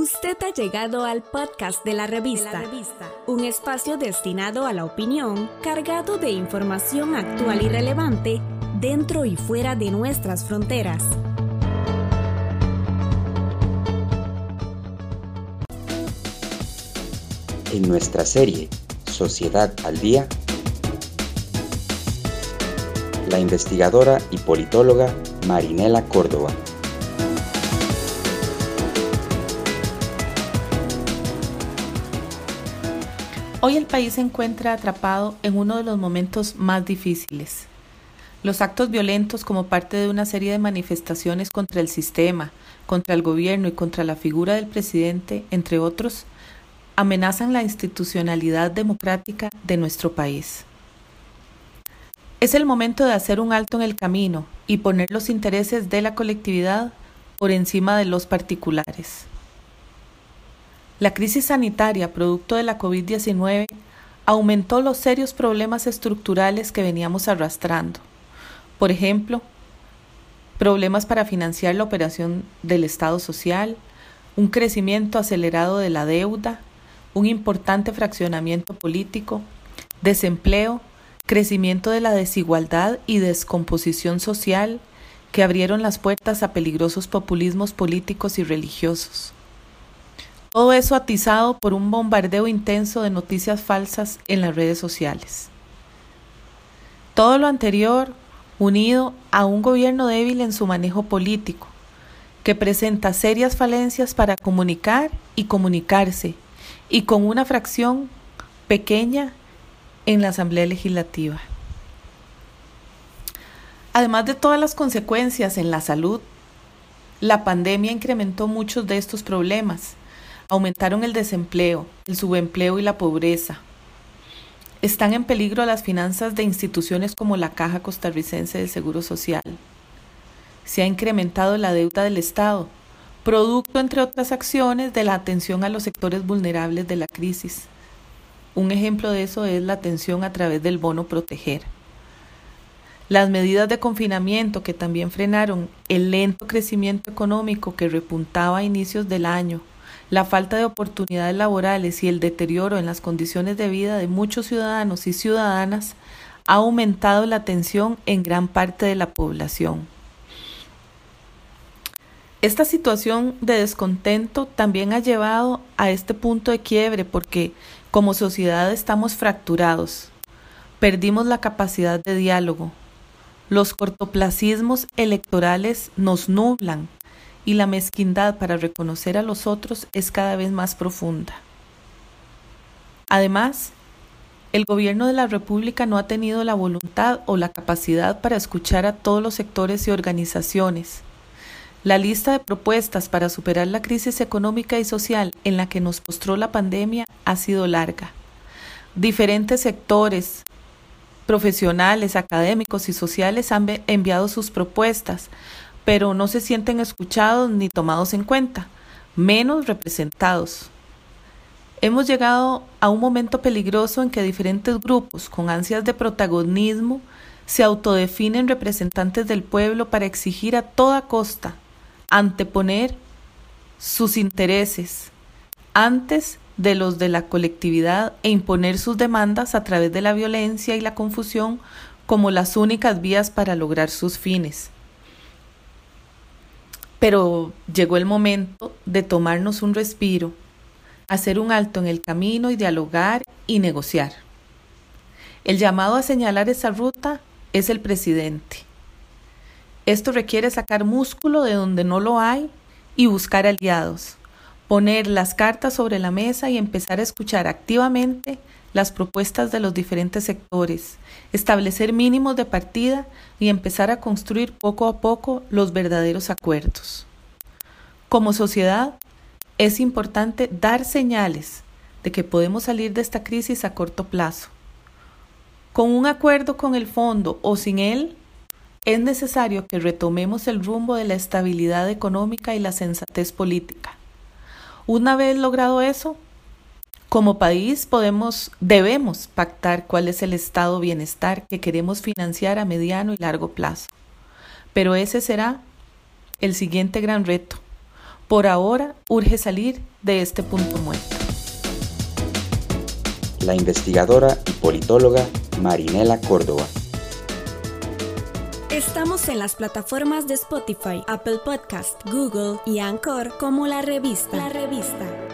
Usted ha llegado al podcast de la, revista, un espacio destinado a la opinión, cargado de información actual y relevante dentro y fuera de nuestras fronteras. En nuestra serie Sociedad al Día, la investigadora y politóloga Marinela Córdoba Hoy el país se encuentra atrapado en uno de los momentos más difíciles. Los actos violentos como parte de una serie de manifestaciones contra el sistema, contra el gobierno y contra la figura del presidente, entre otros, amenazan la institucionalidad democrática de nuestro país. Es el momento de hacer un alto en el camino y poner los intereses de la colectividad por encima de los particulares. La crisis sanitaria producto de la COVID-19 aumentó los serios problemas estructurales que veníamos arrastrando. Por ejemplo, problemas para financiar la operación del Estado social, un crecimiento acelerado de la deuda, un importante fraccionamiento político, desempleo, crecimiento de la desigualdad y descomposición social que abrieron las puertas a peligrosos populismos políticos y religiosos. Todo eso atizado por un bombardeo intenso de noticias falsas en las redes sociales. Todo lo anterior unido a un gobierno débil en su manejo político, que presenta serias falencias para comunicar y comunicarse, y con una fracción pequeña en la Asamblea Legislativa. Además de todas las consecuencias en la salud, la pandemia incrementó muchos de estos problemas Aumentaron el desempleo, el subempleo y la pobreza. Están en peligro las finanzas de instituciones como la Caja Costarricense de Seguro Social. Se ha incrementado la deuda del Estado, producto, entre otras acciones, de la atención a los sectores vulnerables de la crisis. Un ejemplo de eso es la atención a través del bono proteger. Las medidas de confinamiento que también frenaron el lento crecimiento económico que repuntaba a inicios del año la falta de oportunidades laborales y el deterioro en las condiciones de vida de muchos ciudadanos y ciudadanas ha aumentado la tensión en gran parte de la población. Esta situación de descontento también ha llevado a este punto de quiebre porque como sociedad estamos fracturados, perdimos la capacidad de diálogo, los cortoplacismos electorales nos nublan y la mezquindad para reconocer a los otros es cada vez más profunda. Además, el gobierno de la República no ha tenido la voluntad o la capacidad para escuchar a todos los sectores y organizaciones. La lista de propuestas para superar la crisis económica y social en la que nos postró la pandemia ha sido larga. Diferentes sectores, profesionales, académicos y sociales han enviado sus propuestas, pero no se sienten escuchados ni tomados en cuenta, menos representados. Hemos llegado a un momento peligroso en que diferentes grupos con ansias de protagonismo se autodefinen representantes del pueblo para exigir a toda costa, anteponer sus intereses antes de los de la colectividad e imponer sus demandas a través de la violencia y la confusión como las únicas vías para lograr sus fines. Pero llegó el momento de tomarnos un respiro, hacer un alto en el camino y dialogar y negociar. El llamado a señalar esa ruta es el presidente. Esto requiere sacar músculo de donde no lo hay y buscar aliados, poner las cartas sobre la mesa y empezar a escuchar activamente las propuestas de los diferentes sectores, establecer mínimos de partida y empezar a construir poco a poco los verdaderos acuerdos. Como sociedad, es importante dar señales de que podemos salir de esta crisis a corto plazo. Con un acuerdo con el fondo o sin él, es necesario que retomemos el rumbo de la estabilidad económica y la sensatez política. Una vez logrado eso, como país podemos, debemos pactar cuál es el estado bienestar que queremos financiar a mediano y largo plazo. Pero ese será el siguiente gran reto, Por ahora, urge salir de este punto muerto. La investigadora y politóloga Marinela Córdoba. Estamos en las plataformas de Spotify, Apple Podcast, Google y Anchor como la revista. La revista.